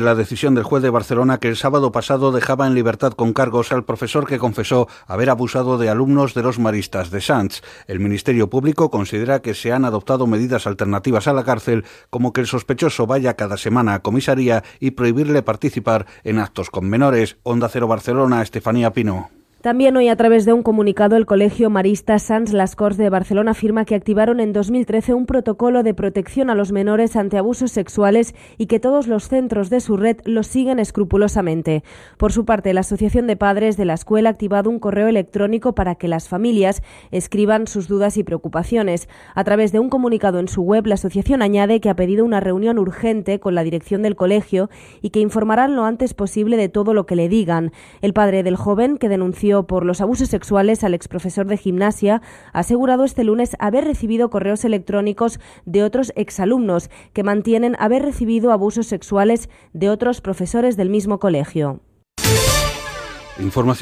la decisión del juez de Barcelona que el sábado pasado dejaba en libertad con cargos al profesor que confesó haber abusado de alumnos de los maristas de Sanz. El Ministerio Público considera que se han adoptado medidas alternativas a la cárcel, como que el sospechoso vaya cada semana a comisaría y prohibirle participar en actos con menores. Onda Cero Barcelona, Estefanía Pino. También hoy, a través de un comunicado, el Colegio Marista Sans Las Corts de Barcelona afirma que activaron en 2013 un protocolo de protección a los menores ante abusos sexuales y que todos los centros de su red lo siguen escrupulosamente. Por su parte, la Asociación de Padres de la Escuela ha activado un correo electrónico para que las familias escriban sus dudas y preocupaciones. A través de un comunicado en su web, la asociación añade que ha pedido una reunión urgente con la dirección del colegio y que informarán lo antes posible de todo lo que le digan. El padre del joven que denunció por los abusos sexuales al exprofesor de gimnasia, ha asegurado este lunes haber recibido correos electrónicos de otros exalumnos que mantienen haber recibido abusos sexuales de otros profesores del mismo colegio. Información